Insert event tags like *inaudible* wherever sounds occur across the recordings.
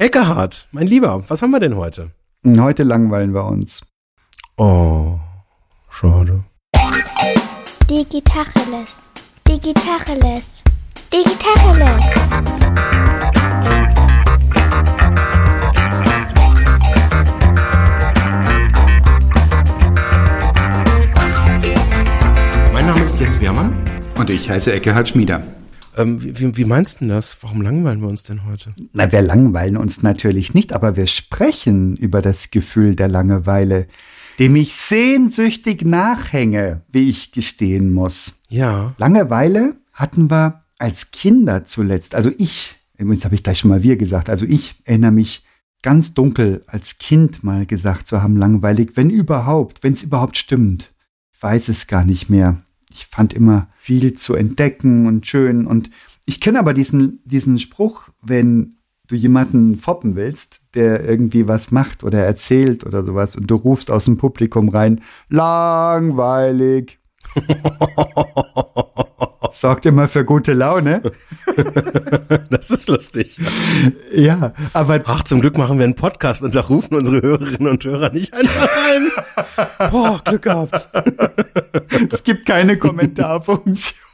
Eckehard, mein Lieber, was haben wir denn heute? Heute langweilen wir uns. Oh, schade. Digitacheles. Digitacheles. Digitacheles. Mein Name ist Jens Wehrmann. Und ich heiße Eckehard Schmieder. Ähm, wie, wie, meinst du das? Warum langweilen wir uns denn heute? Na, wir langweilen uns natürlich nicht, aber wir sprechen über das Gefühl der Langeweile, dem ich sehnsüchtig nachhänge, wie ich gestehen muss. Ja. Langeweile hatten wir als Kinder zuletzt. Also ich, übrigens habe ich gleich schon mal wir gesagt, also ich erinnere mich ganz dunkel als Kind mal gesagt zu haben, langweilig, wenn überhaupt, wenn es überhaupt stimmt. Ich weiß es gar nicht mehr. Ich fand immer viel zu entdecken und schön. Und ich kenne aber diesen, diesen Spruch, wenn du jemanden foppen willst, der irgendwie was macht oder erzählt oder sowas und du rufst aus dem Publikum rein, langweilig. *laughs* Sorgt immer für gute Laune. *laughs* das ist lustig. Ja, aber Ach, zum Glück machen wir einen Podcast und da rufen unsere Hörerinnen und Hörer nicht einfach rein. *laughs* Boah, Glück gehabt. es gibt keine Kommentarfunktion.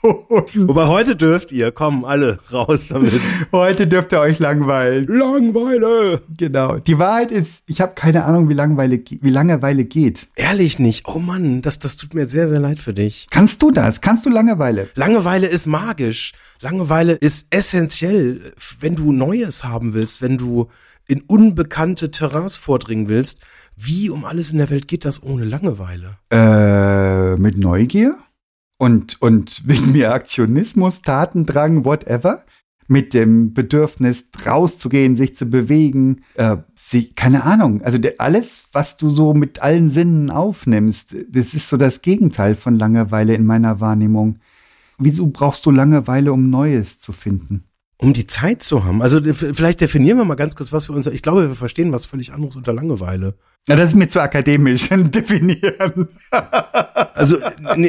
Wobei heute dürft ihr, kommen alle raus damit. Heute dürft ihr euch langweilen. Langweile. Genau. Die Wahrheit ist, ich habe keine Ahnung, wie Langeweile, wie Langeweile geht. Ehrlich nicht. Oh Mann, das, das tut mir sehr, sehr leid für dich. Kannst du das? Kannst du Langeweile? Langeweile ist magisch. Langeweile ist essentiell, wenn du Neues haben willst, wenn du in unbekannte Terrains vordringen willst. Wie um alles in der Welt geht das ohne Langeweile? Äh, mit Neugier? Und, und *laughs* wegen mir Aktionismus, Tatendrang, whatever? Mit dem Bedürfnis, rauszugehen, sich zu bewegen. Äh, sie, keine Ahnung. Also der, alles, was du so mit allen Sinnen aufnimmst, das ist so das Gegenteil von Langeweile in meiner Wahrnehmung. Wieso brauchst du Langeweile, um Neues zu finden? Um die Zeit zu haben. Also vielleicht definieren wir mal ganz kurz, was wir uns. Ich glaube, wir verstehen was völlig anderes unter Langeweile. Na, das ist mir zu akademisch *laughs* definieren. Also,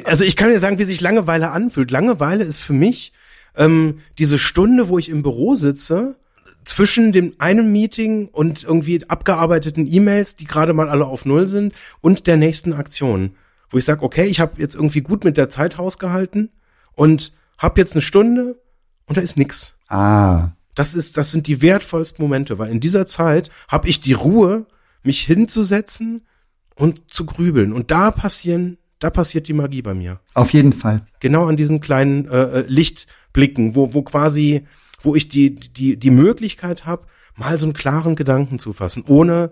also ich kann dir sagen, wie sich Langeweile anfühlt. Langeweile ist für mich ähm, diese Stunde, wo ich im Büro sitze, zwischen dem einen Meeting und irgendwie abgearbeiteten E-Mails, die gerade mal alle auf Null sind, und der nächsten Aktion. Wo ich sage, okay, ich habe jetzt irgendwie gut mit der Zeit hausgehalten und habe jetzt eine Stunde und da ist nix. Ah. Das ist, das sind die wertvollsten Momente, weil in dieser Zeit habe ich die Ruhe, mich hinzusetzen und zu grübeln. Und da passieren, da passiert die Magie bei mir. Auf jeden Fall. Genau an diesen kleinen äh, Lichtblicken, wo, wo quasi, wo ich die, die, die Möglichkeit habe, mal so einen klaren Gedanken zu fassen, ohne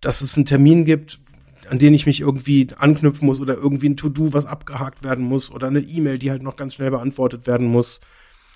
dass es einen Termin gibt, an den ich mich irgendwie anknüpfen muss oder irgendwie ein To-Do, was abgehakt werden muss oder eine E-Mail, die halt noch ganz schnell beantwortet werden muss.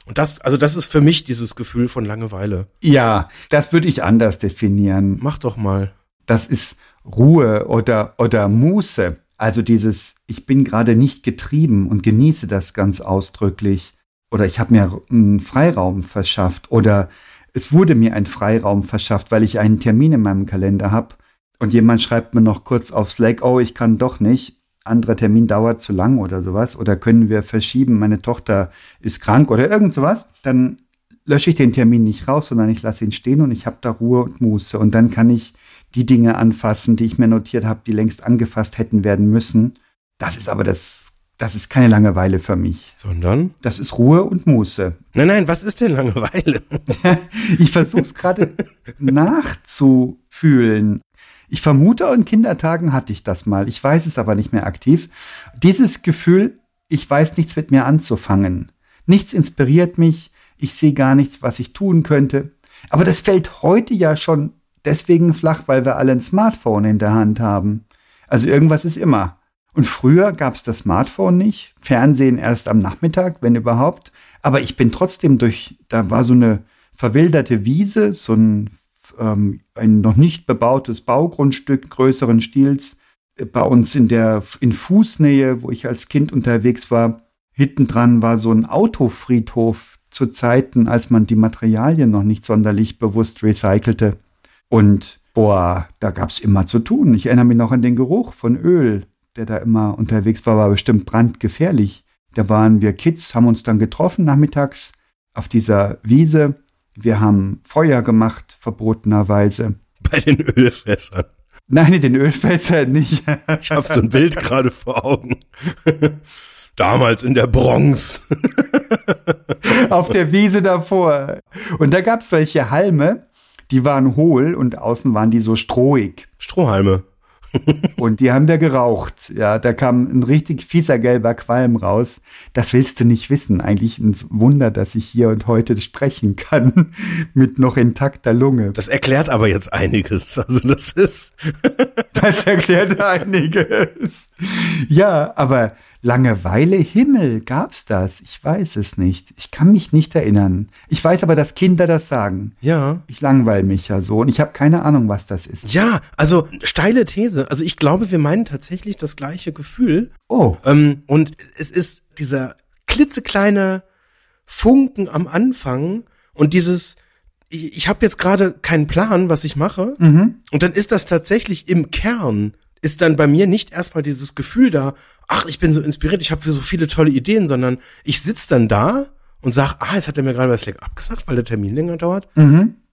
Und das, also das ist für mich dieses Gefühl von Langeweile. Ja, das würde ich anders definieren. Mach doch mal. Das ist Ruhe oder, oder Muße. Also dieses, ich bin gerade nicht getrieben und genieße das ganz ausdrücklich. Oder ich habe mir einen Freiraum verschafft. Oder es wurde mir ein Freiraum verschafft, weil ich einen Termin in meinem Kalender habe. Und jemand schreibt mir noch kurz auf Slack, oh, ich kann doch nicht anderer Termin dauert zu lang oder sowas oder können wir verschieben, meine Tochter ist krank oder irgend sowas, dann lösche ich den Termin nicht raus, sondern ich lasse ihn stehen und ich habe da Ruhe und Muße und dann kann ich die Dinge anfassen, die ich mir notiert habe, die längst angefasst hätten werden müssen. Das ist aber das das ist keine Langeweile für mich. Sondern? Das ist Ruhe und Muße. Nein, nein, was ist denn Langeweile? *laughs* ich versuche es gerade nachzufühlen. Ich vermute, in Kindertagen hatte ich das mal. Ich weiß es aber nicht mehr aktiv. Dieses Gefühl, ich weiß nichts mit mir anzufangen. Nichts inspiriert mich. Ich sehe gar nichts, was ich tun könnte. Aber das fällt heute ja schon deswegen flach, weil wir alle ein Smartphone in der Hand haben. Also irgendwas ist immer. Und früher gab es das Smartphone nicht. Fernsehen erst am Nachmittag, wenn überhaupt. Aber ich bin trotzdem durch, da war so eine verwilderte Wiese, so ein ähm, ein noch nicht bebautes Baugrundstück größeren Stils bei uns in der in Fußnähe, wo ich als Kind unterwegs war. Hinten dran war so ein Autofriedhof zu Zeiten, als man die Materialien noch nicht sonderlich bewusst recycelte. Und boah, da gab's immer zu tun. Ich erinnere mich noch an den Geruch von Öl, der da immer unterwegs war, war bestimmt brandgefährlich. Da waren wir Kids, haben uns dann getroffen nachmittags auf dieser Wiese Wir haben Feuer gemacht, verbotenerweise. Bei den Ölfässern. Nein, den Ölfässer nicht. Ich habe so ein Bild gerade vor Augen. Damals in der Bronx. Auf der Wiese davor. Und da gab's solche Halme, die waren hohl und außen waren die so strohig. Strohhalme. *laughs* Und die haben wir geraucht. Ja, da kam ein richtig fieser gelber Qualm raus. Das willst du nicht wissen. Eigentlich ein Wunder, dass ich hier und heute sprechen kann *laughs* mit noch intakter Lunge. Das erklärt aber jetzt einiges. Also das ist. Das erklärt einiges. Ja, aber Langeweile, Himmel, gab's das? Ich weiß es nicht. Ich kann mich nicht erinnern. Ich weiß aber, dass Kinder das sagen. Ja. Ich langweile mich ja so und ich habe keine Ahnung, was das ist. Ja, also steile These. Also ich glaube, wir meinen tatsächlich das gleiche Gefühl. Oh, Ähm, und es ist dieser klitzekleine Funken am Anfang und dieses, ich, ich habe jetzt gerade keinen Plan, was ich mache. Und dann ist das tatsächlich im Kern, ist dann bei mir nicht erstmal dieses Gefühl da, ach, ich bin so inspiriert, ich habe so viele tolle Ideen, sondern ich sitz dann da und sag, ah, jetzt hat er mir gerade was abgesagt, weil der Termin länger dauert.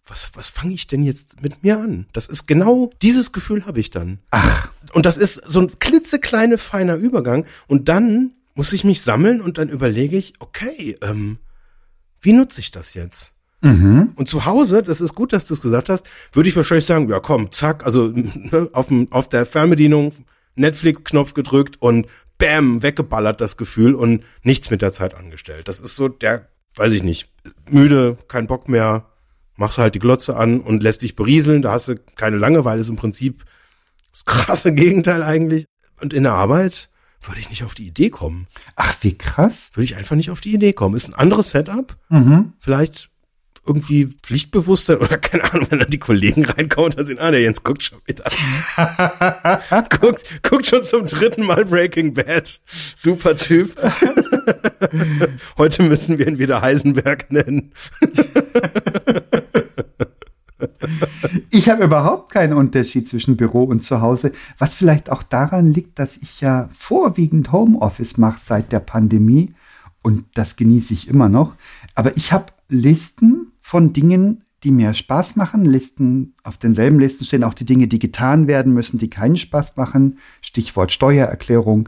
Was, was fange ich denn jetzt mit mir an? Das ist genau dieses Gefühl habe ich dann. ach, Und das ist so ein klitzekleine feiner Übergang. Und dann muss ich mich sammeln und dann überlege ich, okay, ähm, wie nutze ich das jetzt? Und zu Hause, das ist gut, dass du es gesagt hast, würde ich wahrscheinlich sagen, ja komm, zack, also *laughs* ne, auf, dem, auf der Fernbedienung Netflix-Knopf gedrückt und bam, weggeballert das Gefühl und nichts mit der Zeit angestellt. Das ist so der, weiß ich nicht, müde, kein Bock mehr, machst halt die Glotze an und lässt dich berieseln, da hast du keine Langeweile, ist im Prinzip das krasse *laughs* Gegenteil eigentlich. Und in der Arbeit würde ich nicht auf die Idee kommen. ach, wie krass. Würde ich einfach nicht auf die Idee kommen. Ist ein anderes Setup. Vielleicht irgendwie Pflichtbewusstsein oder *laughs* keine Ahnung, wenn dann die Kollegen reinkommen und dann sehen, ah, der Jens guckt schon wieder. *laughs* guckt, guckt schon zum dritten Mal Breaking Bad. Super Typ. *laughs* Heute müssen wir ihn wieder Heisenberg nennen. Ich habe überhaupt keinen Unterschied zwischen Büro und Zuhause, was vielleicht auch daran liegt, dass ich ja vorwiegend Homeoffice mache seit der Pandemie und das genieße ich immer noch. Aber ich habe Listen von Dingen, die mir Spaß machen. Listen, auf denselben Listen stehen auch die Dinge, die getan werden müssen, die keinen Spaß machen. Stichwort Steuererklärung.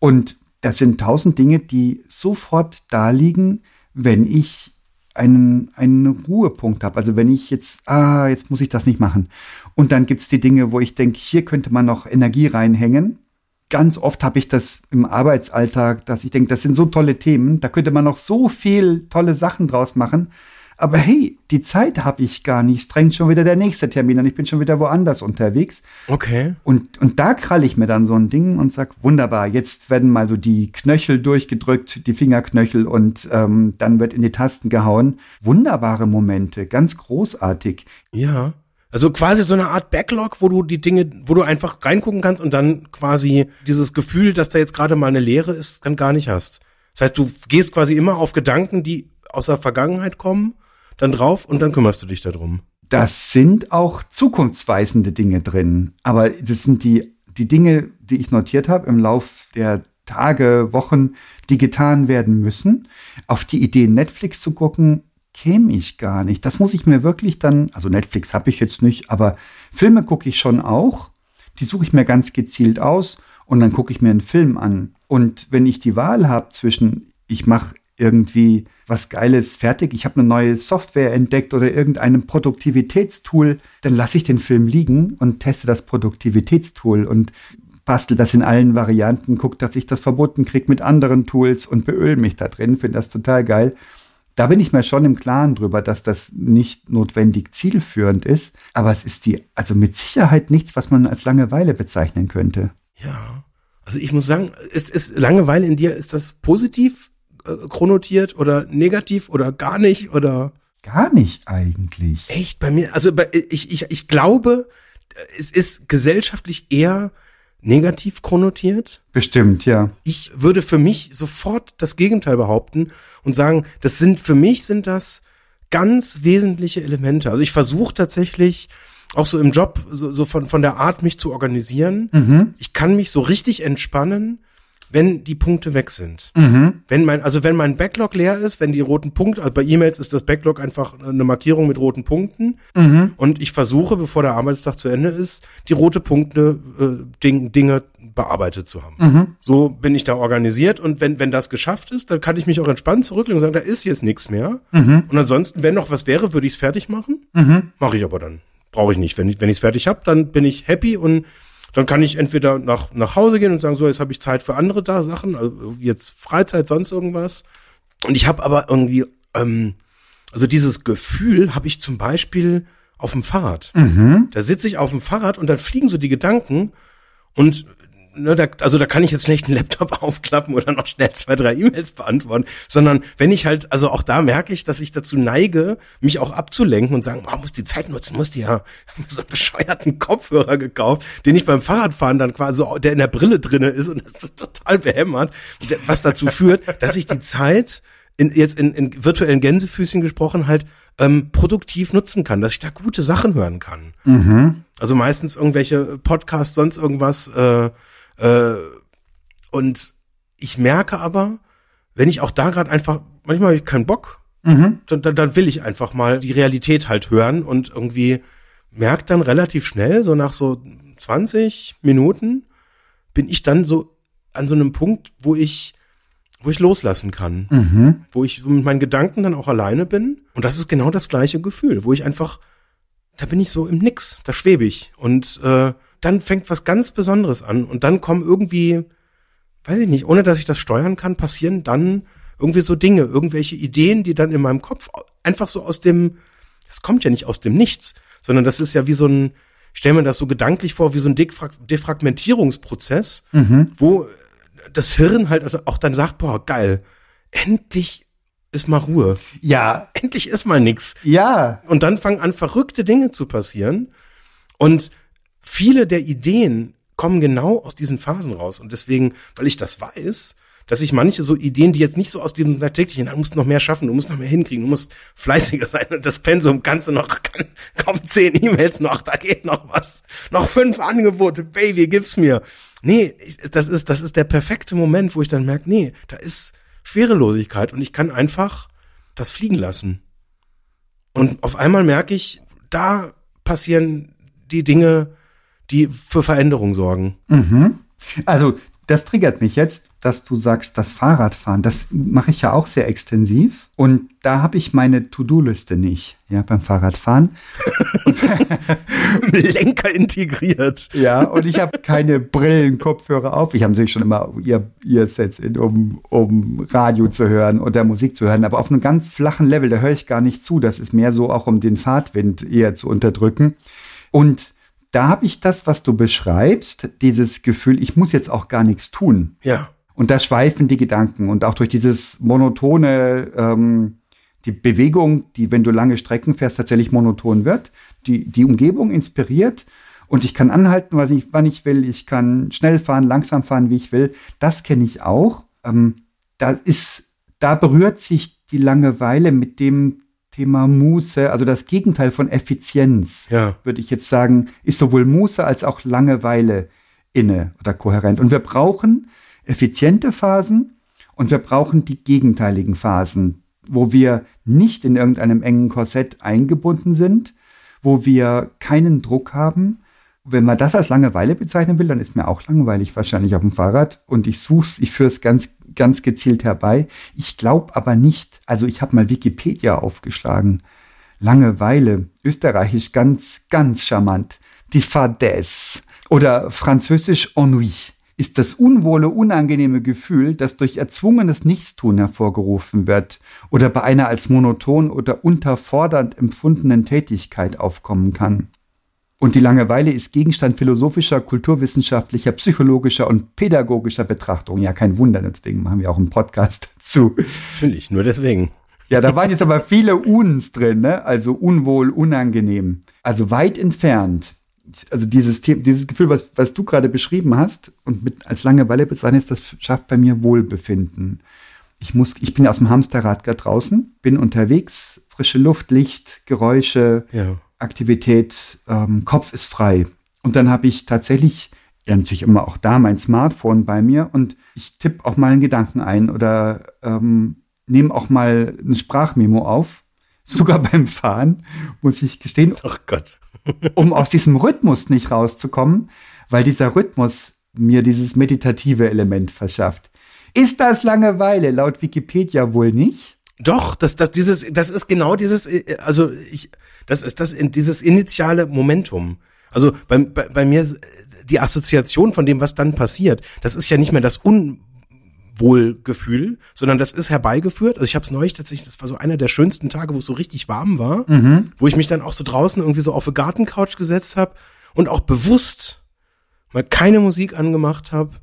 Und das sind tausend Dinge, die sofort da liegen, wenn ich einen, einen Ruhepunkt habe. Also wenn ich jetzt, ah, jetzt muss ich das nicht machen. Und dann gibt's die Dinge, wo ich denke, hier könnte man noch Energie reinhängen. Ganz oft habe ich das im Arbeitsalltag, dass ich denke, das sind so tolle Themen, da könnte man noch so viel tolle Sachen draus machen. Aber hey, die Zeit habe ich gar nicht. Es drängt schon wieder der nächste Termin und ich bin schon wieder woanders unterwegs. Okay. Und, und da kralle ich mir dann so ein Ding und sag, wunderbar, jetzt werden mal so die Knöchel durchgedrückt, die Fingerknöchel und ähm, dann wird in die Tasten gehauen. Wunderbare Momente, ganz großartig. Ja. Also quasi so eine Art Backlog, wo du die Dinge, wo du einfach reingucken kannst und dann quasi dieses Gefühl, dass da jetzt gerade mal eine Leere ist, dann gar nicht hast. Das heißt, du gehst quasi immer auf Gedanken, die aus der Vergangenheit kommen, dann drauf und dann kümmerst du dich darum. Das sind auch zukunftsweisende Dinge drin. Aber das sind die, die Dinge, die ich notiert habe im Lauf der Tage, Wochen, die getan werden müssen. Auf die Idee, Netflix zu gucken, käme ich gar nicht. Das muss ich mir wirklich dann, also Netflix habe ich jetzt nicht, aber Filme gucke ich schon auch. Die suche ich mir ganz gezielt aus und dann gucke ich mir einen Film an. Und wenn ich die Wahl habe zwischen, ich mache irgendwie was Geiles fertig, ich habe eine neue Software entdeckt oder irgendeinem Produktivitätstool, dann lasse ich den Film liegen und teste das Produktivitätstool und bastel das in allen Varianten, gucke, dass ich das verboten kriege mit anderen Tools und beöl mich da drin, finde das total geil. Da bin ich mir schon im Klaren drüber, dass das nicht notwendig zielführend ist, aber es ist die, also mit Sicherheit nichts, was man als Langeweile bezeichnen könnte. Ja. Also ich muss sagen, ist, ist Langeweile in dir, ist das positiv chronotiert oder negativ oder gar nicht oder Gar nicht eigentlich. echt bei mir? Also bei, ich, ich, ich glaube, es ist gesellschaftlich eher negativ chronotiert. Bestimmt, ja. Ich würde für mich sofort das Gegenteil behaupten und sagen, das sind für mich sind das ganz wesentliche Elemente. Also ich versuche tatsächlich auch so im Job so, so von von der Art mich zu organisieren. Ich kann mich so richtig entspannen, wenn die Punkte weg sind. Mhm. Wenn mein, also wenn mein Backlog leer ist, wenn die roten Punkte, also bei E-Mails ist das Backlog einfach eine Markierung mit roten Punkten. Mhm. Und ich versuche, bevor der Arbeitstag zu Ende ist, die rote Punkte, äh, Ding, Dinge bearbeitet zu haben. Mhm. So bin ich da organisiert und wenn, wenn das geschafft ist, dann kann ich mich auch entspannt zurücklegen und sagen, da ist jetzt nichts mehr. Mhm. Und ansonsten, wenn noch was wäre, würde ich es fertig machen. Mhm. Mache ich aber dann. Brauche ich nicht. Wenn ich wenn ich es fertig habe, dann bin ich happy und dann kann ich entweder nach, nach Hause gehen und sagen, so, jetzt habe ich Zeit für andere da Sachen, also jetzt Freizeit, sonst irgendwas. Und ich habe aber irgendwie, ähm, also dieses Gefühl habe ich zum Beispiel auf dem Fahrrad. Mhm. Da sitze ich auf dem Fahrrad und dann fliegen so die Gedanken und ne, da, also da kann ich jetzt schlecht einen Laptop *laughs* aufklappen oder noch schnell zwei, drei E-Mails beantworten, sondern wenn ich halt, also auch da merke ich, dass ich dazu neige, mich auch abzulenken und sagen, man muss die Zeit nutzen, muss die ja, *laughs* ich hab mir so einen bescheuerten Kopfhörer gekauft, den ich beim Fahrradfahren dann quasi, der in der Brille drinne ist und *laughs* das ist total behämmert, was dazu führt, dass ich die Zeit in, jetzt in, in virtuellen Gänsefüßchen gesprochen halt ähm, produktiv nutzen kann, dass ich da gute Sachen hören kann. Mhm. Also meistens irgendwelche Podcasts, sonst irgendwas. Äh, äh, und ich merke aber, wenn ich auch da gerade einfach, manchmal habe ich keinen Bock, Mhm. dann, dann, dann will ich einfach mal die Realität halt hören und irgendwie merkt dann relativ schnell, so nach so 20 Minuten, bin ich dann so an so einem Punkt, wo ich, wo ich loslassen kann Mhm. wo ich so mit meinen Gedanken dann auch alleine bin. Und das ist genau das gleiche Gefühl, wo ich einfach, da bin ich so im Nix, da schwebe ich. Und äh, dann fängt was ganz Besonderes an. Und dann kommen irgendwie, weiß ich nicht, ohne dass ich das steuern kann, passieren dann irgendwie so Dinge, irgendwelche Ideen, die dann in meinem Kopf einfach so aus dem, das kommt ja nicht aus dem Nichts, sondern das ist ja wie so ein, stell mir das so gedanklich vor, wie so ein Defrag Defragmentierungsprozess, Mhm. wo das Hirn halt auch dann sagt, boah, geil, endlich ist mal Ruhe. Ja, Endlich ist mal nix. ja. Und dann fangen an, verrückte Dinge zu passieren. Und viele der Ideen kommen genau aus diesen Phasen raus. Und deswegen, weil ich das weiß, dass ich manche so Ideen, die jetzt nicht so aus diesem täglichen, du musst noch mehr schaffen, du musst noch mehr hinkriegen, du musst fleißiger sein und das Pensum kannst du noch, kann, kommen zehn E-Mails noch, da geht noch was, noch fünf Angebote, Baby, gib's mir. Nee, das ist, das ist der perfekte Moment, wo ich dann merke, nee, da ist Schwerelosigkeit und ich kann einfach das fliegen lassen. Und auf einmal merke ich, da passieren die Dinge, die für Veränderung sorgen. Mhm. Also, das triggert mich jetzt, dass du sagst, das Fahrradfahren, das mache ich ja auch sehr extensiv. Und da habe ich meine To-Do-Liste nicht, ja, beim Fahrradfahren. *laughs* Lenker integriert. Ja, und ich habe keine Brillen, Kopfhörer auf. Ich habe natürlich schon immer ihr, ihr Sets in, um, um Radio zu hören oder Musik zu hören, aber auf einem ganz flachen Level, da höre ich gar nicht zu. Das ist mehr so auch, um den Fahrtwind eher zu unterdrücken. Und da habe ich das, was du beschreibst, dieses Gefühl, ich muss jetzt auch gar nichts tun. Ja. Und da schweifen die Gedanken und auch durch dieses monotone, ähm, die Bewegung, die, wenn du lange Strecken fährst, tatsächlich monoton wird, die, die Umgebung inspiriert und ich kann anhalten, was ich, wann ich will, ich kann schnell fahren, langsam fahren, wie ich will. Das kenne ich auch. Ähm, da ist, da berührt sich die Langeweile mit dem Thema Muße, also das Gegenteil von Effizienz Ja. würde ich jetzt sagen, ist sowohl Muße als auch Langeweile inne oder kohärent. Und wir brauchen effiziente Phasen und wir brauchen die gegenteiligen Phasen, wo wir nicht in irgendeinem engen Korsett eingebunden sind, wo wir keinen Druck haben. Wenn man das als Langeweile bezeichnen will, dann ist mir auch langweilig wahrscheinlich auf dem Fahrrad und ich such's, ich führe es ganz, ganz gezielt herbei. Ich glaube aber nicht, also ich habe mal Wikipedia aufgeschlagen. Langeweile, österreichisch ganz, ganz charmant. Die Fadesse oder französisch Ennui ist das unwohle, unangenehme Gefühl, das durch erzwungenes Nichtstun hervorgerufen wird oder bei einer als monoton oder unterfordernd empfundenen Tätigkeit aufkommen kann. Und die Langeweile ist Gegenstand philosophischer, kulturwissenschaftlicher, psychologischer und pädagogischer Betrachtung. Ja, kein Wunder, deswegen machen wir auch einen Podcast *laughs* dazu. Natürlich, nur deswegen. Ja, da waren jetzt aber viele Uns drin, ne? Also unwohl, unangenehm. Also weit entfernt. Also dieses, The dieses Gefühl, was, was du gerade beschrieben hast und mit als Langeweile bezeichnest, das schafft bei mir Wohlbefinden. Ich muss, ich bin aus dem Hamsterrad gerade draußen, bin unterwegs, frische Luft, Licht, Geräusche, Ja. Aktivität, ähm, Kopf ist frei. Und dann habe ich tatsächlich ja natürlich immer auch da mein Smartphone bei mir und ich tippe auch mal einen Gedanken ein oder ähm, nehme auch mal ein Sprachmemo auf. *laughs* Sogar beim Fahren, muss ich gestehen. Ach Gott. *laughs* um aus diesem Rhythmus nicht rauszukommen, weil dieser Rhythmus mir dieses meditative Element verschafft. Ist das Langeweile? Laut Wikipedia wohl nicht. Doch, das, das, dieses, das ist genau dieses, äh, also ich, das ist das, dieses initiale Momentum. Also bei, bei, bei mir die Assoziation von dem, was dann passiert, das ist ja nicht mehr das Unwohlgefühl, sondern das ist herbeigeführt. Also ich habe es neulich tatsächlich, das war so einer der schönsten Tage, wo es so richtig warm war, mhm. wo ich mich dann auch so draußen irgendwie so auf eine Gartencouch gesetzt habe und auch bewusst mal keine Musik angemacht habe,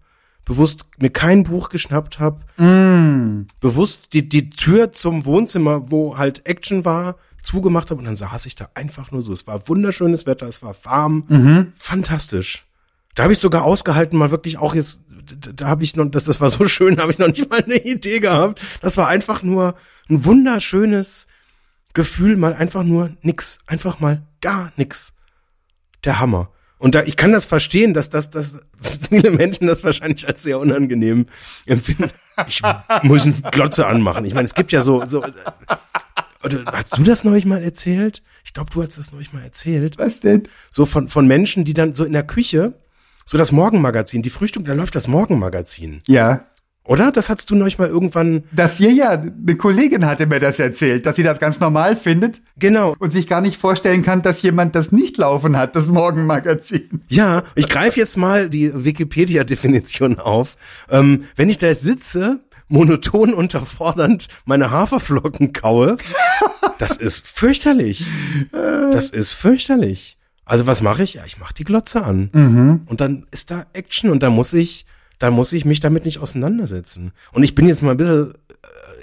bewusst mir kein Buch geschnappt habe, mm. bewusst die, die Tür zum Wohnzimmer, wo halt Action war, zugemacht habe und dann saß ich da einfach nur so. Es war wunderschönes Wetter, es war warm, mhm. fantastisch. Da habe ich sogar ausgehalten, mal wirklich auch jetzt, da habe ich noch, das, das war so *laughs* schön, habe ich noch nicht mal eine Idee gehabt. Das war einfach nur ein wunderschönes Gefühl, mal einfach nur nix, einfach mal gar nix. Der Hammer. Und da, ich kann das verstehen, dass, dass, dass *laughs* viele Menschen das wahrscheinlich als sehr unangenehm empfinden. Ich muss eine Glotze anmachen. Ich meine, es gibt ja so, so. Oder hast du das neulich mal erzählt? Ich glaube, du hast das neulich mal erzählt. Was denn? So von, von Menschen, die dann so in der Küche, so das Morgenmagazin, die Frühstück, da läuft das Morgenmagazin. Ja. Oder? Das hast du neulich mal irgendwann. Das hier ja, eine Kollegin hatte mir das erzählt, dass sie das ganz normal findet. Genau. Und sich gar nicht vorstellen kann, dass jemand das nicht laufen hat, das Morgenmagazin. Ja, ich greife jetzt mal die Wikipedia-Definition auf. Ähm, wenn ich da jetzt sitze, monoton unterfordernd meine Haferflocken kaue, das ist fürchterlich. Das ist fürchterlich. Also was mache ich? Ja, ich mache die Glotze an. Mhm. Und dann ist da Action und da muss ich dann muss ich mich damit nicht auseinandersetzen. Und ich bin jetzt mal ein bisschen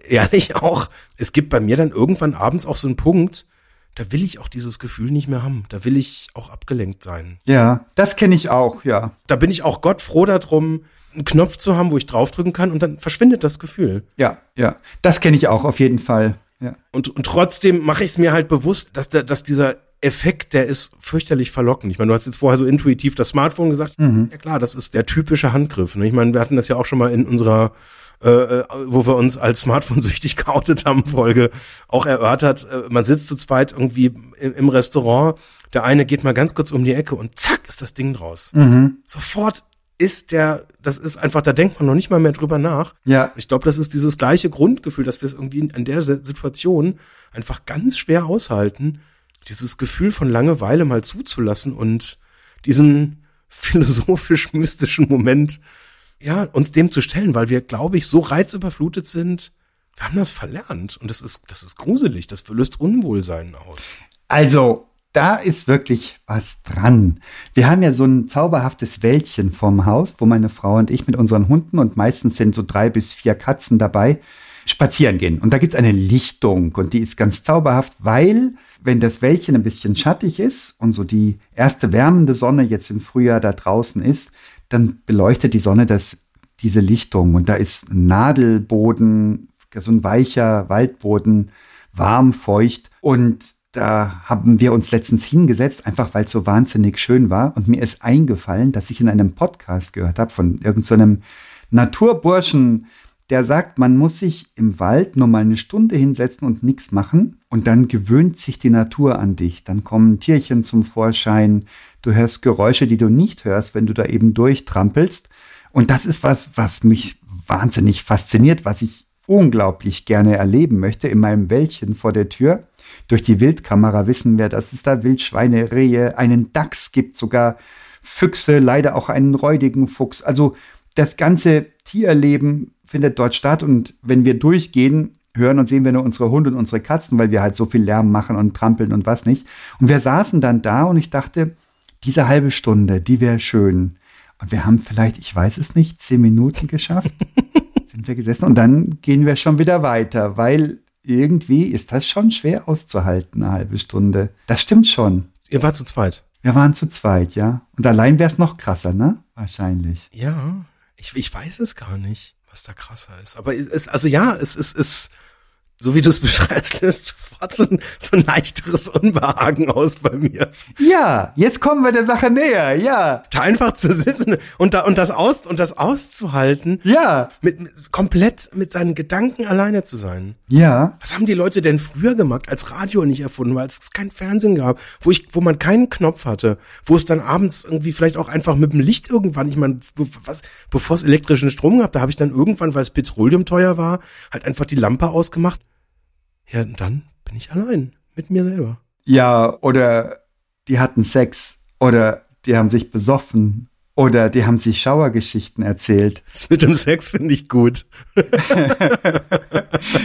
äh, ehrlich auch, es gibt bei mir dann irgendwann abends auch so einen Punkt, da will ich auch dieses Gefühl nicht mehr haben. Da will ich auch abgelenkt sein. Ja, das kenne ich auch, ja. Da bin ich auch Gott froh darum, einen Knopf zu haben, wo ich draufdrücken kann und dann verschwindet das Gefühl. Ja, ja. Das kenne ich auch auf jeden Fall. Ja. Und, und trotzdem mache ich es mir halt bewusst, dass, der, dass dieser Effekt, der ist fürchterlich verlockend. Ich meine, du hast jetzt vorher so intuitiv das Smartphone gesagt. Mhm. Ja klar, das ist der typische Handgriff. Ne? Ich meine, wir hatten das ja auch schon mal in unserer äh, äh wo wir uns als Smartphone-süchtig *laughs* geoutet haben, Folge auch erörtert. Äh, man sitzt zu zweit irgendwie im, im, Restaurant, der eine geht mal ganz kurz um die Ecke und zack ist das Ding draus. Mhm. Sofort ist der, das ist einfach, da denkt man noch nicht mal mehr drüber nach. Ja. Ich glaube, das ist dieses gleiche Grundgefühl, dass wir es irgendwie in der Situation einfach ganz schwer aushalten, dieses Gefühl von Langeweile mal zuzulassen und diesen *laughs* philosophisch-mystischen Moment, ja, uns dem zu stellen, weil wir, glaube ich, so reizüberflutet sind. Wir haben das verlernt und das ist, das ist gruselig. Das löst Unwohlsein aus. Also, da ist wirklich was dran. Wir haben ja so ein zauberhaftes Wäldchen vorm Haus, wo meine Frau und ich mit unseren Hunden und meistens sind so drei bis vier Katzen dabei, spazieren gehen. Und da gibt's eine Lichtung und die ist ganz zauberhaft, weil wenn das Wäldchen ein bisschen schattig ist und so die erste wärmende Sonne jetzt im Frühjahr da draußen ist, dann beleuchtet die Sonne das, diese Lichtung und da ist Nadelboden, so ein weicher Waldboden, warm, feucht und da haben wir uns letztens hingesetzt, einfach weil es so wahnsinnig schön war. Und mir ist eingefallen, dass ich in einem Podcast gehört habe von irgendeinem so Naturburschen, der sagt, man muss sich im Wald nur mal eine Stunde hinsetzen und nichts machen und dann gewöhnt sich die Natur an dich. Dann kommen Tierchen zum Vorschein, du hörst Geräusche, die du nicht hörst, wenn du da eben durchtrampelst. Und das ist was, was mich wahnsinnig fasziniert, was ich unglaublich gerne erleben möchte in meinem Wäldchen vor der Tür. Durch die Wildkamera wissen wir, dass es da Wildschweine, Rehe, einen Dachs gibt, sogar Füchse, leider auch einen räudigen Fuchs. Also das ganze Tierleben findet dort statt und wenn wir durchgehen, hören und sehen wir nur unsere Hunde und unsere Katzen, weil wir halt so viel Lärm machen und trampeln und was nicht. Und wir saßen dann da und ich dachte, diese halbe Stunde, die wäre schön. Und wir haben vielleicht, ich weiß es nicht, zehn Minuten geschafft. *laughs* sind wir gesessen und dann gehen wir schon wieder weiter, weil irgendwie ist das schon schwer auszuhalten, eine halbe Stunde. Das stimmt schon. Ihr wart zu zweit. Wir waren zu zweit, ja. Und allein wäre es noch krasser, ne? Wahrscheinlich. Ja, ich, ich weiß es gar nicht was da krasser ist. Aber es, also ja, es ist, es, so wie du es beschreibst, löst sofort so ein, so ein leichteres Unbehagen aus bei mir. Ja, jetzt kommen wir der Sache näher. Ja, Da einfach zu sitzen und da und das aus und das auszuhalten, ja, mit, mit komplett mit seinen Gedanken alleine zu sein. ja. Was haben die Leute denn früher gemacht, als Radio nicht erfunden war, als es kein Fernsehen gab, wo ich, wo man keinen Knopf hatte, wo es dann abends irgendwie vielleicht auch einfach mit dem Licht irgendwann, ich meine, was, bevor es elektrischen Strom gab, da habe ich dann irgendwann, weil es Petroleum teuer war, halt einfach die Lampe ausgemacht. Ja, dann bin ich allein mit mir selber. Ja, oder die hatten Sex oder die haben sich besoffen oder die haben sich Schauergeschichten erzählt Das mit dem Sex finde ich gut. *laughs*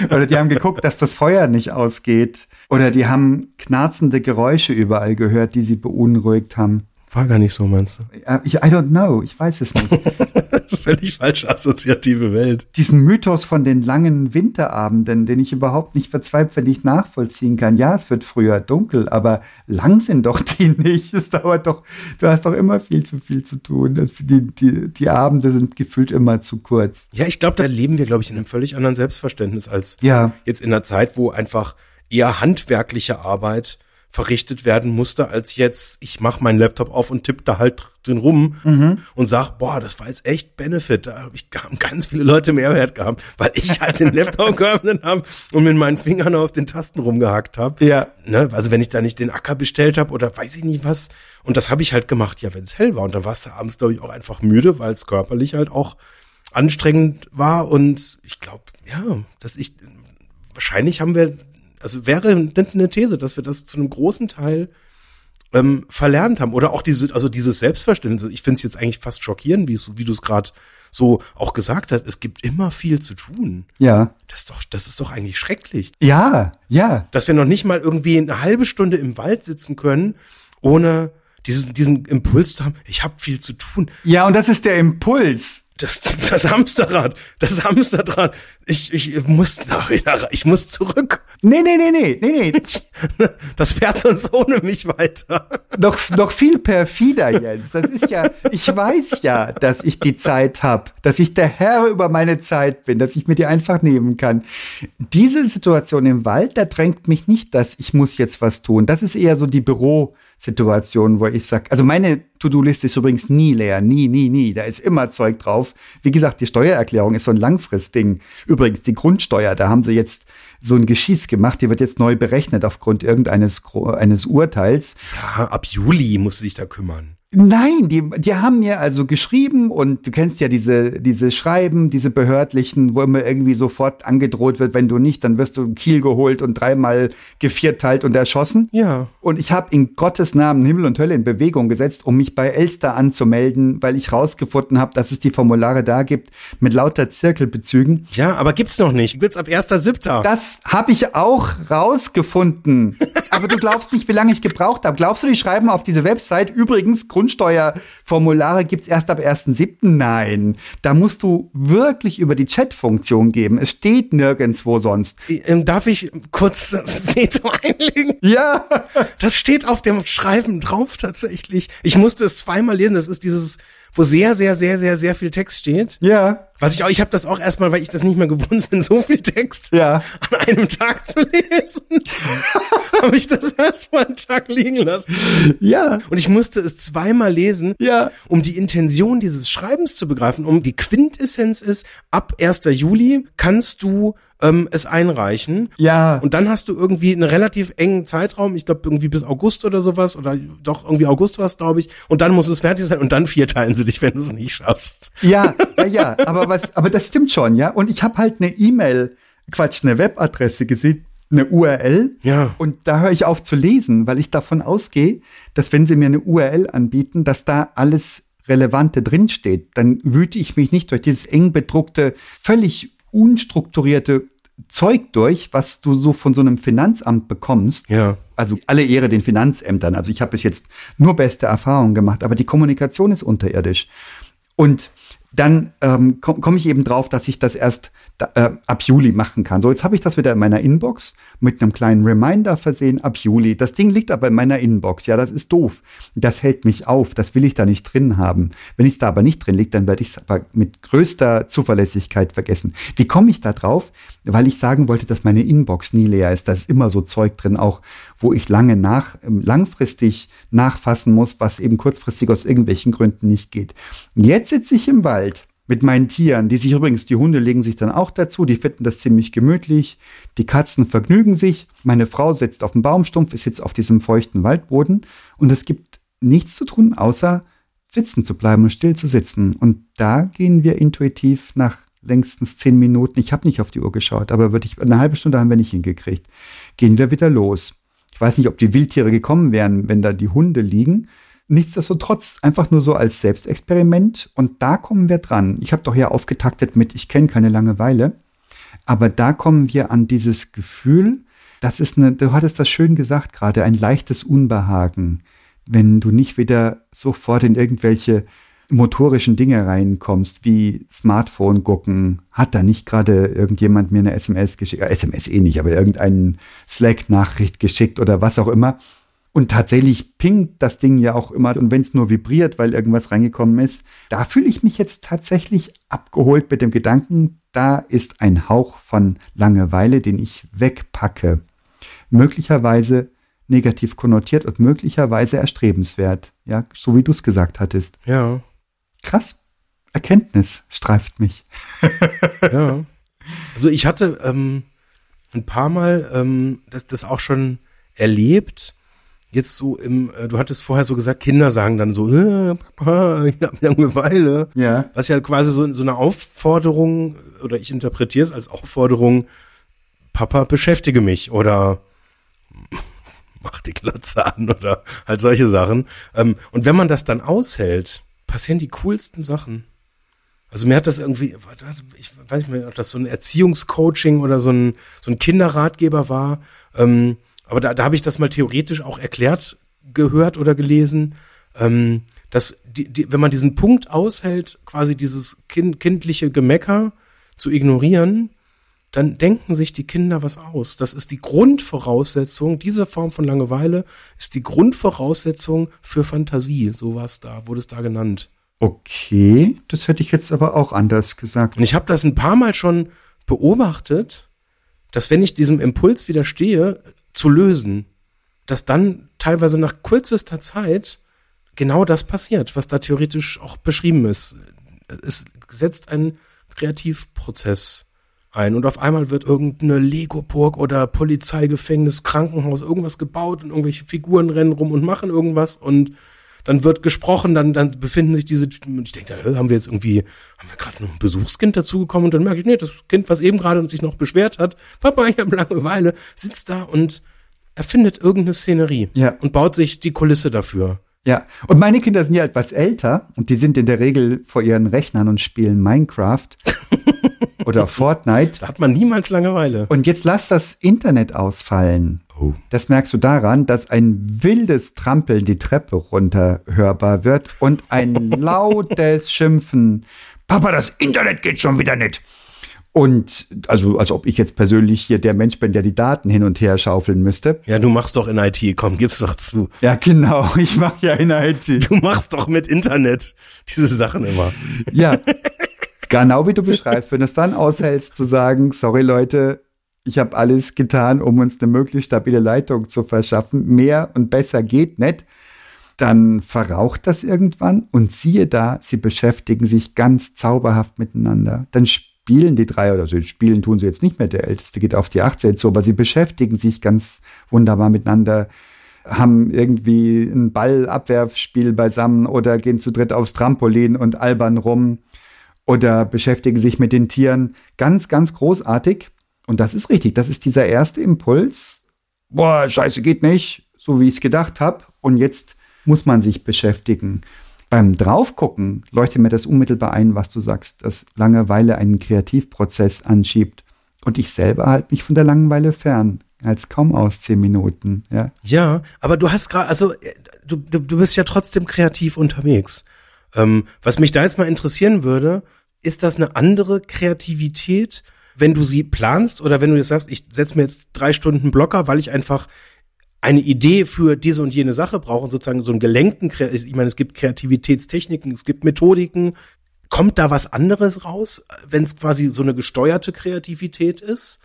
oder die haben geguckt, dass das Feuer nicht ausgeht oder die haben knarzende Geräusche überall gehört, die sie beunruhigt haben. War gar nicht so, meinst du? Äh, Ich, I don't know, ich weiß es nicht. *laughs* *laughs* Völlig falsche assoziative Welt. Diesen Mythos von den langen Winterabenden, den ich überhaupt nicht verzweifelt nicht nachvollziehen kann. Ja, es wird früher dunkel, aber lang sind doch die nicht. Es dauert doch, du hast doch immer viel zu viel zu tun. Die, die, die Abende sind gefühlt immer zu kurz. Ja, ich glaube, da leben wir, glaube ich, in einem völlig anderen Selbstverständnis als Ja, jetzt in einer Zeit, wo einfach eher handwerkliche Arbeit verrichtet werden musste, als jetzt, ich mache meinen Laptop auf und tippe da halt drin rum und sag, boah, das war jetzt echt Benefit. Da habe ich *laughs* haben ganz viele Leute Mehrwert gehabt, weil ich halt den Laptop *laughs* geöffnet habe und mit meinen Fingern auf den Tasten rumgehackt habe. ja, Ne, also wenn ich da nicht den Acker bestellt habe oder weiß ich nicht was. Und das habe ich halt gemacht, ja, wenn es hell war. Und dann warst du abends, glaube ich, auch einfach müde, weil es körperlich halt auch anstrengend war. Und ich glaube, ja, dass ich, wahrscheinlich haben wir, also wäre eine These, dass wir das zu einem großen Teil ähm, verlernt haben. Oder auch diese, also dieses Selbstverständnis. Ich finde es jetzt eigentlich fast schockierend, wie, du es gerade so auch gesagt hast. Es gibt immer viel zu tun. ja, Das ist doch, das ist doch eigentlich schrecklich ja, ja. dass wir noch nicht mal irgendwie eine halbe Stunde im Wald sitzen können, ohne diesen, diesen Impuls zu haben, ich habe viel zu tun. Ja, und das ist der Impuls. Das, das Hamsterrad, das Hamsterrad, ich, ich muss, nach, ich muss zurück. Nee, nee, nee, nee, nee, nee. *laughs* Das fährt sonst ohne mich weiter. noch, noch viel perfider, Jens. Das ist ja, ich weiß ja, dass ich die Zeit habe, dass ich der Herr über meine Zeit bin, dass ich mir die einfach nehmen kann. Diese Situation im Wald, da drängt mich nicht, dass ich muss jetzt was tun. Das ist eher so die Bürosituation, wo ich sage, also meine To-Do-Liste ist übrigens nie leer, nie, nie, nie. Da ist immer Zeug drauf. Wie gesagt, die Steuererklärung ist so ein Langfristding. Übrigens, die Grundsteuer, da haben sie jetzt so ein Geschieß gemacht, die wird jetzt neu berechnet aufgrund irgendeines eines Urteils. Ja, ab Juli musst du dich da kümmern. Nein, die, die haben mir also geschrieben und du kennst ja diese, diese Schreiben, diese behördlichen, wo immer irgendwie sofort angedroht wird, wenn du nicht, dann wirst du in Kiel geholt und dreimal gevierteilt und erschossen. Ja. Und ich habe in Gottes Namen Himmel und Hölle in Bewegung gesetzt, um mich bei Elster anzumelden, weil ich rausgefunden habe, dass es die Formulare da gibt mit lauter Zirkelbezügen. Ja, aber gibt's noch nicht. Gibt's ab 1.7. Das habe ich auch rausgefunden. *laughs* Aber du glaubst nicht, wie lange ich gebraucht habe. Glaubst du, die schreiben auf diese Website übrigens Grundsteuerformulare gibt's erst ab 1.7.? Nein. Da musst du wirklich über die Chat-Funktion geben. Es steht nirgendwo sonst. Ähm, darf ich kurz *laughs* Veto einlegen? Ja. Das steht auf dem Schreiben drauf tatsächlich. Ich musste es zweimal lesen. Das ist dieses, wo sehr, sehr, sehr, sehr, sehr viel Text steht. Ja. Was ich auch, ich habe das auch erstmal, weil ich das nicht mehr gewohnt bin, *laughs* so viel Text Ja. an einem Tag zu lesen. *laughs* habe ich das erstmal einen Tag liegen lassen. Ja. Und ich musste es zweimal lesen, Ja. um die Intention dieses Schreibens zu begreifen. Um die Quintessenz ist, ab 1. Juli kannst du ähm, es einreichen. Ja. Und dann hast du irgendwie einen relativ engen Zeitraum, ich glaube irgendwie bis August oder sowas, oder doch irgendwie August war es, glaube ich. Und dann muss es fertig sein und dann vierteilen sie dich, wenn du es nicht schaffst. Ja, *laughs* ja, ja, aber was, aber das stimmt schon, ja. Und ich habe halt eine E-Mail, Quatsch, eine Webadresse gesehen, eine URL. Ja. Und da höre ich auf zu lesen, weil ich davon ausgehe, dass wenn sie mir eine URL anbieten, dass da alles Relevante drinsteht. Dann wüte ich mich nicht durch dieses eng bedruckte, völlig unstrukturierte Zeug durch, was du so von so einem Finanzamt bekommst. Ja. Also alle Ehre den Finanzämtern. Also ich habe bis jetzt nur beste Erfahrungen gemacht, aber die Kommunikation ist unterirdisch. Und dann ähm, komme komm ich eben drauf, dass ich das erst äh, ab Juli machen kann. So, jetzt habe ich das wieder in meiner Inbox mit einem kleinen Reminder versehen, ab Juli. Das Ding liegt aber in meiner Inbox. Ja, das ist doof. Das hält mich auf. Das will ich da nicht drin haben. Wenn es da aber nicht drin liegt, dann werde ich es aber mit größter Zuverlässigkeit vergessen. Wie komme ich da drauf? Weil ich sagen wollte, dass meine Inbox nie leer ist. Da ist immer so Zeug drin, auch wo ich lange nach, ähm, langfristig nachfassen muss, was eben kurzfristig aus irgendwelchen Gründen nicht geht. Jetzt sitze ich im Wald mit meinen Tieren, die sich übrigens, die Hunde legen sich dann auch dazu, die finden das ziemlich gemütlich, die Katzen vergnügen sich, meine Frau sitzt auf dem Baumstumpf, ist jetzt auf diesem feuchten Waldboden und es gibt nichts zu tun, außer sitzen zu bleiben und still zu sitzen. Und da gehen wir intuitiv nach längstens zehn Minuten, ich habe nicht auf die Uhr geschaut, aber wirklich eine halbe Stunde haben wir nicht hingekriegt, gehen wir wieder los. Ich weiß nicht, ob die Wildtiere gekommen wären, wenn da die Hunde liegen, Nichtsdestotrotz einfach nur so als Selbstexperiment. Und da kommen wir dran. Ich habe doch hier aufgetaktet mit Ich kenne keine Langeweile, aber da kommen wir an dieses Gefühl, das ist eine, du hattest das schön gesagt gerade, ein leichtes Unbehagen, wenn du nicht wieder sofort in irgendwelche motorischen Dinge reinkommst, wie Smartphone gucken, hat da nicht gerade irgendjemand mir eine SMS geschickt, äh, SMS eh nicht, aber irgendeinen Slack-Nachricht geschickt oder was auch immer, und tatsächlich pingt das Ding ja auch immer. Und wenn es nur vibriert, weil irgendwas reingekommen ist, da fühle ich mich jetzt tatsächlich abgeholt mit dem Gedanken, da ist ein Hauch von Langeweile, den ich wegpacke. Möglicherweise negativ konnotiert und möglicherweise erstrebenswert. Ja, so wie du es gesagt hattest. Ja. Krass. Erkenntnis streift mich. *laughs* ja. Also ich hatte ähm, ein paar Mal ähm, das, das auch schon erlebt, jetzt so im, äh, du hattest vorher so gesagt, Kinder sagen dann so, äh, Papa, ich hab Langeweile. Ja. Was ja quasi so, so eine Aufforderung, oder ich interpretiere es als Aufforderung, Papa, beschäftige mich oder *laughs* mach die Glotze an oder halt solche Sachen. Ähm, und wenn man das dann aushält, passieren die coolsten Sachen. Also mir hat das irgendwie, ich weiß nicht mehr, ob das so ein Erziehungscoaching oder so ein, so ein Kinderratgeber war. Ähm, aber da, da habe ich das mal theoretisch auch erklärt gehört oder gelesen, ähm, dass die, die, wenn man diesen Punkt aushält, quasi dieses kind, kindliche Gemecker zu ignorieren, dann denken sich die Kinder was aus. Das ist die Grundvoraussetzung, diese Form von Langeweile ist die Grundvoraussetzung für Fantasie. So war es da, wurde es da genannt. Okay, das hätte ich jetzt aber auch anders gesagt. Und ich habe das ein paar Mal schon beobachtet, dass wenn ich diesem Impuls widerstehe, zu lösen, dass dann teilweise nach kürzester Zeit genau das passiert, was da theoretisch auch beschrieben ist. Es setzt einen Kreativprozess ein und auf einmal wird irgendeine Lego-Burg oder Polizeigefängnis, Krankenhaus, irgendwas gebaut und irgendwelche Figuren rennen rum und machen irgendwas und dann wird gesprochen, dann, dann befinden sich diese, und ich denke, da haben wir jetzt irgendwie, haben wir gerade noch ein Besuchskind dazugekommen und dann merke ich, nee, das Kind, was eben gerade sich noch beschwert hat, Papa, ich habe Langeweile, sitzt da und erfindet irgendeine Szenerie ja. und baut sich die Kulisse dafür. Ja, und meine Kinder sind ja etwas älter und die sind in der Regel vor ihren Rechnern und spielen Minecraft *laughs* oder Fortnite. Da hat man niemals Langeweile. Und jetzt lass das Internet ausfallen. Oh. Das merkst du daran, dass ein wildes Trampeln die Treppe runter hörbar wird und ein *laughs* lautes Schimpfen. Papa, das Internet geht schon wieder nicht. Und also, als ob ich jetzt persönlich hier der Mensch bin, der die Daten hin und her schaufeln müsste. Ja, du machst doch in IT, komm, gib's doch zu. Ja, genau, *laughs* ich mach ja in IT. Du machst doch mit Internet diese Sachen immer. Ja, *laughs* genau wie du beschreibst, wenn du es dann aushältst zu sagen, sorry Leute, ich habe alles getan, um uns eine möglichst stabile Leitung zu verschaffen. Mehr und besser geht nicht. Dann verraucht das irgendwann und siehe da, sie beschäftigen sich ganz zauberhaft miteinander. Dann spielen die drei oder so, spielen tun sie jetzt nicht mehr, der Älteste geht auf die 18 so, aber sie beschäftigen sich ganz wunderbar miteinander, haben irgendwie ein Ballabwerfspiel beisammen oder gehen zu dritt aufs Trampolin und albern rum oder beschäftigen sich mit den Tieren. Ganz, ganz großartig. Und das ist richtig. Das ist dieser erste Impuls. Boah, scheiße, geht nicht. So wie ich es gedacht habe. Und jetzt muss man sich beschäftigen. Beim Draufgucken leuchtet mir das unmittelbar ein, was du sagst, dass Langeweile einen Kreativprozess anschiebt. Und ich selber halte mich von der Langeweile fern. Als kaum aus zehn Minuten, ja. Ja, aber du hast gerade, also du, du, du bist ja trotzdem kreativ unterwegs. Ähm, was mich da jetzt mal interessieren würde, ist das eine andere Kreativität, wenn du sie planst oder wenn du jetzt sagst, ich setze mir jetzt drei Stunden Blocker, weil ich einfach eine Idee für diese und jene Sache brauche und sozusagen so einen gelenkten, ich meine, es gibt Kreativitätstechniken, es gibt Methodiken. Kommt da was anderes raus, wenn es quasi so eine gesteuerte Kreativität ist,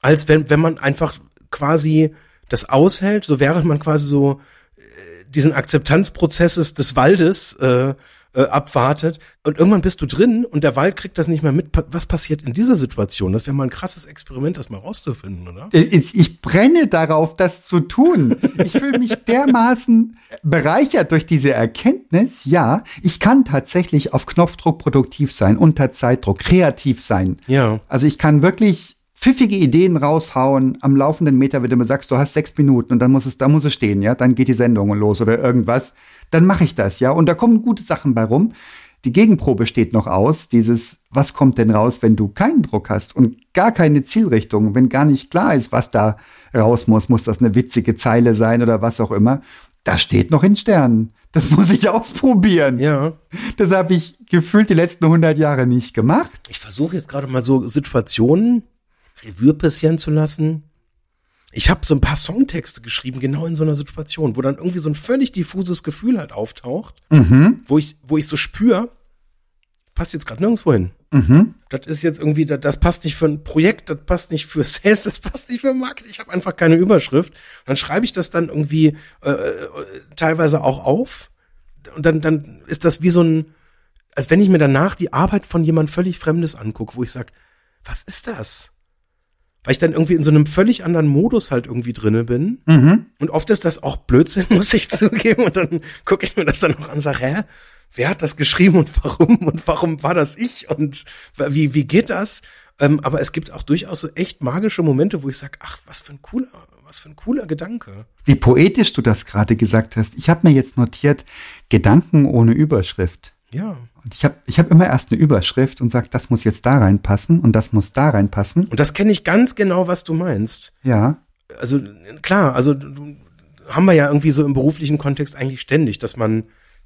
als wenn, wenn man einfach quasi das aushält, so wäre man quasi so äh, diesen Akzeptanzprozesses des Waldes äh, äh, abwartet und irgendwann bist du drin und der Wald kriegt das nicht mehr mit. Was passiert in dieser Situation? Das wäre mal ein krasses Experiment, das mal rauszufinden, oder? Äh, ich brenne darauf, das zu tun. Ich fühle mich *laughs* dermaßen bereichert durch diese Erkenntnis. Ja, ich kann tatsächlich auf Knopfdruck produktiv sein, unter Zeitdruck, kreativ sein. Ja. Also ich kann wirklich pfiffige Ideen raushauen am laufenden Meter, wenn du mir sagst, du hast sechs Minuten und dann muss es, da muss es stehen, ja, dann geht die Sendung los oder irgendwas, dann mache ich das, ja, und da kommen gute Sachen bei rum. Die Gegenprobe steht noch aus, dieses, was kommt denn raus, wenn du keinen Druck hast und gar keine Zielrichtung, wenn gar nicht klar ist, was da raus muss, muss das eine witzige Zeile sein oder was auch immer. Das steht noch in Sternen. Das *laughs* muss ich ausprobieren. Ja. Das habe ich gefühlt die letzten 100 Jahre nicht gemacht. Ich versuche jetzt gerade mal so Situationen Revue passieren zu lassen. Ich habe so ein paar Songtexte geschrieben, genau in so einer Situation, wo dann irgendwie so ein völlig diffuses Gefühl halt auftaucht, Mhm. wo ich, wo ich so spüre, passt jetzt gerade nirgendwo hin. Mhm. Das ist jetzt irgendwie, das, das passt nicht für ein Projekt, das passt nicht für *laughs* Sales, das passt nicht für Marketing. Ich habe einfach keine Überschrift. Und dann schreibe ich das dann irgendwie äh, äh, teilweise auch auf. Und dann, dann ist das wie so ein, als wenn ich mir danach die Arbeit von jemand völlig Fremdes angucke, wo ich sag, was ist das? Weil ich dann irgendwie in so einem völlig anderen Modus halt irgendwie drinne bin. Mhm. Und oft ist das auch Blödsinn, *laughs* muss ich zugeben. Und dann gucke ich mir das dann auch an und sage, hä, wer hat das geschrieben und warum? Und warum war das ich? Und wie, wie geht das? Ähm, aber es gibt auch durchaus so echt magische Momente, wo ich sage, ach, was für ein cooler, was für ein cooler Gedanke. Wie poetisch du das gerade gesagt hast. Ich habe mir jetzt notiert, Gedanken ohne Überschrift. Ja. Und ich habe ich hab immer erst eine Überschrift und sage, das muss jetzt da reinpassen und das muss da reinpassen. Und das kenne ich ganz genau, was du meinst. Ja. Also klar, also haben wir ja irgendwie so im beruflichen Kontext eigentlich ständig, dass man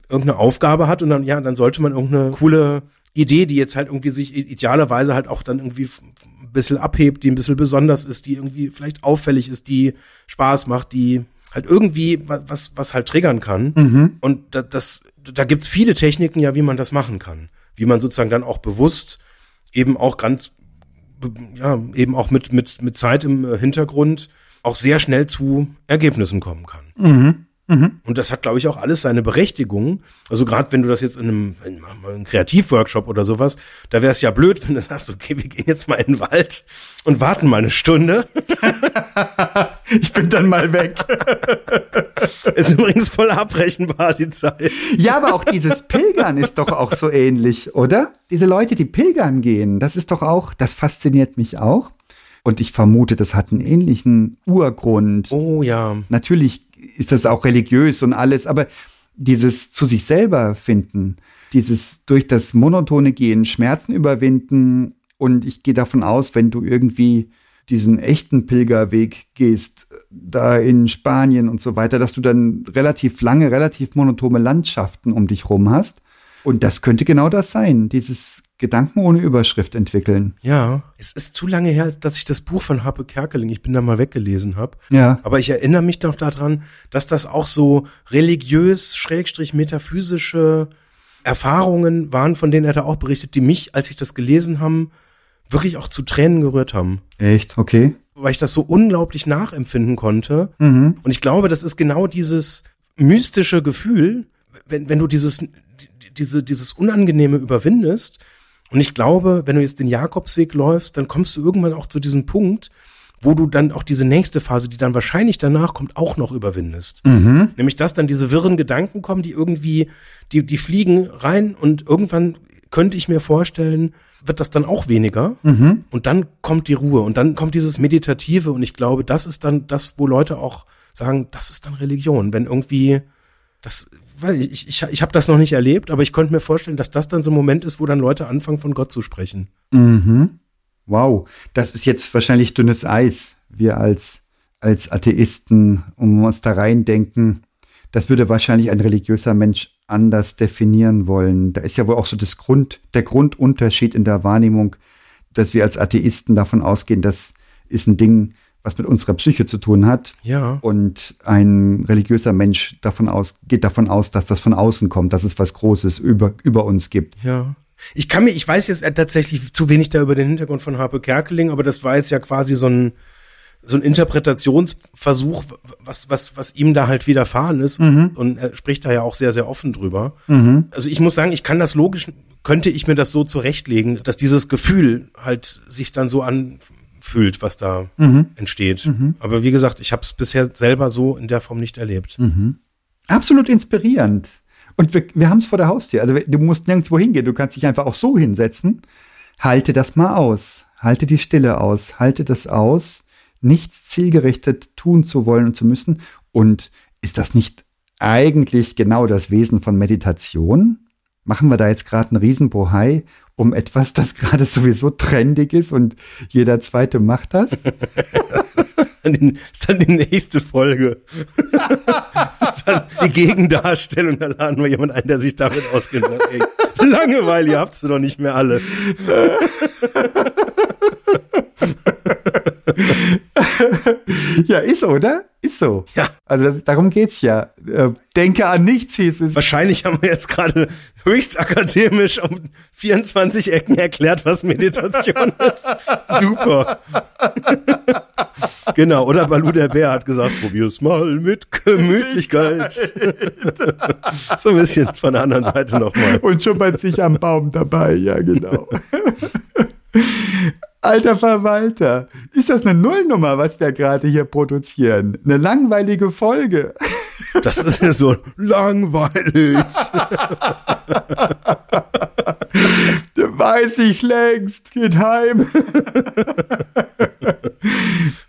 irgendeine Aufgabe hat und dann, ja, dann sollte man irgendeine coole Idee, die jetzt halt irgendwie sich idealerweise halt auch dann irgendwie ein bisschen abhebt, die ein bisschen besonders ist, die irgendwie vielleicht auffällig ist, die Spaß macht, die halt irgendwie wa- was, was halt triggern kann. Mhm. Und da, das, da gibt's viele Techniken ja, wie man das machen kann. Wie man sozusagen dann auch bewusst eben auch ganz, ja, eben auch mit, mit, mit Zeit im äh, Hintergrund auch sehr schnell zu Ergebnissen kommen kann. Mhm. Mhm. Und das hat, glaube ich, auch alles seine Berechtigung. Also gerade wenn du das jetzt in einem, in einem Kreativworkshop oder sowas, da wäre es ja blöd, wenn du sagst, okay, wir gehen jetzt mal in den Wald und warten mal eine Stunde. *laughs* Ich bin dann mal weg. *laughs* Ist übrigens voll abrechenbar, die Zeit. Ja, aber auch dieses Pilgern ist doch auch so ähnlich, oder? Diese Leute, die pilgern gehen, das ist doch auch, das fasziniert mich auch. Und ich vermute, das hat einen ähnlichen Urgrund. Oh ja. Natürlich ist das auch religiös und alles, aber dieses zu sich selber finden, dieses durch das monotone Gehen Schmerzen überwinden und ich gehe davon aus, wenn du irgendwie diesen echten Pilgerweg gehst, da in Spanien und so weiter, dass du dann relativ lange, relativ monotone Landschaften um dich rum hast. Und das könnte genau das sein, dieses Gedanken ohne Überschrift entwickeln. Ja. Es ist zu lange her, dass ich das Buch von Harpe Kerkeling, ich bin da mal weggelesen habe. Ja. Aber ich erinnere mich noch daran, dass das auch so religiös, schrägstrich metaphysische Erfahrungen waren, von denen er da auch berichtet, die mich, als ich das gelesen haben, wirklich auch zu Tränen gerührt haben. Echt? Okay. Weil ich das so unglaublich nachempfinden konnte. Mhm. Und ich glaube, das ist genau dieses mystische Gefühl, wenn, wenn du dieses, die- diese, dieses Unangenehme überwindest. Und ich glaube, wenn du jetzt den Jakobsweg läufst, dann kommst du irgendwann auch zu diesem Punkt, wo du dann auch diese nächste Phase, die dann wahrscheinlich danach kommt, auch noch überwindest. Mhm. Nämlich, dass dann diese wirren Gedanken kommen, die irgendwie, die, die fliegen rein und irgendwann könnte ich mir vorstellen, wird das dann auch weniger. Mhm. Und dann kommt die Ruhe und dann kommt dieses Meditative und ich glaube, das ist dann das, wo Leute auch sagen, das ist dann Religion, wenn irgendwie das, ich, ich, ich habe das noch nicht erlebt, aber ich konnte mir vorstellen, dass das dann so ein Moment ist, wo dann Leute anfangen, von Gott zu sprechen. Mhm. Wow, das ist jetzt wahrscheinlich dünnes Eis. Wir als, als Atheisten, um uns da reindenken, Das würde wahrscheinlich ein religiöser Mensch anders definieren wollen. Da ist ja wohl auch so das Grund, der Grundunterschied in der Wahrnehmung, dass wir als Atheisten davon ausgehen, das ist ein Ding, was mit unserer Psyche zu tun hat. Ja. Und ein religiöser Mensch davon aus, geht davon aus, dass das von außen kommt, dass es was Großes über, über uns gibt. Ja. Ich kann mir, ich weiß jetzt tatsächlich zu wenig da über den Hintergrund von Harpe Kerkeling, aber das war jetzt ja quasi so ein, so ein Interpretationsversuch, was, was, was ihm da halt widerfahren ist. Mhm. Und er spricht da ja auch sehr, sehr offen drüber. Mhm. Also ich muss sagen, ich kann das logisch, könnte ich mir das so zurechtlegen, dass dieses Gefühl halt sich dann so anfühlt, was da Mhm. entsteht. Aber wie gesagt, ich habe es bisher selber so in der Form nicht erlebt. Mhm. Absolut inspirierend. Und wir, wir haben es vor der Haustür. Also du musst nirgendwo hingehen. Du kannst dich einfach auch so hinsetzen. Halte das mal aus. Halte die Stille aus. Halte das aus, nichts zielgerichtet tun zu wollen und zu müssen. Und ist das nicht eigentlich genau das Wesen von Meditation? Machen wir da jetzt gerade einen Riesenbohai um etwas, das *laughs* gerade sowieso trendig ist und jeder zweite macht das? *laughs* Dann ist dann die nächste Folge. das *laughs* ist dann die Gegendarstellung. Da laden wir jemanden ein, der sich damit auskennt. Ey, Langeweile, ihr habt sie doch nicht mehr alle. ja, ist so, oder? Ist so. Ja. Also das, darum geht's ja. Äh, denke an nichts hieß es. Wahrscheinlich haben wir jetzt gerade höchst akademisch um 24 Ecken erklärt, was Meditation *laughs* ist. Super. *laughs* genau. Oder Balu der Bär hat gesagt, probier's mal mit Gemütlichkeit. *laughs* so ein bisschen von der anderen Seite nochmal. Und schuppert sich am Baum dabei, ja genau. Alter Verwalter, ist das eine Nullnummer, was wir gerade hier produzieren? Eine langweilige Folge. *laughs* Das ist ja so langweilig. Weiß ich längst, geht heim. *laughs*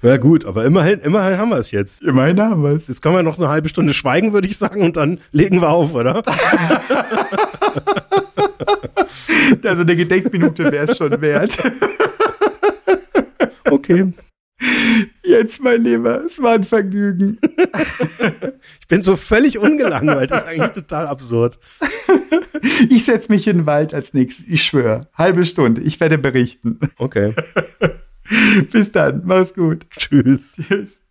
Ja gut, aber immerhin, immerhin haben wir es jetzt. Immerhin haben wir es. Jetzt können wir noch eine halbe Stunde schweigen, würde ich sagen, und dann legen wir auf, oder? *laughs* Also eine Gedenkminute wäre es schon wert. Okay. Jetzt, mein Lieber, es war ein Vergnügen. *laughs* Ich bin so völlig ungelangweilt. Das ist eigentlich total absurd. Ich setze mich in den Wald als nächstes, ich schwöre. Halbe Stunde, ich werde berichten. Okay. *laughs* Bis dann, mach's gut. Tschüss. Tschüss.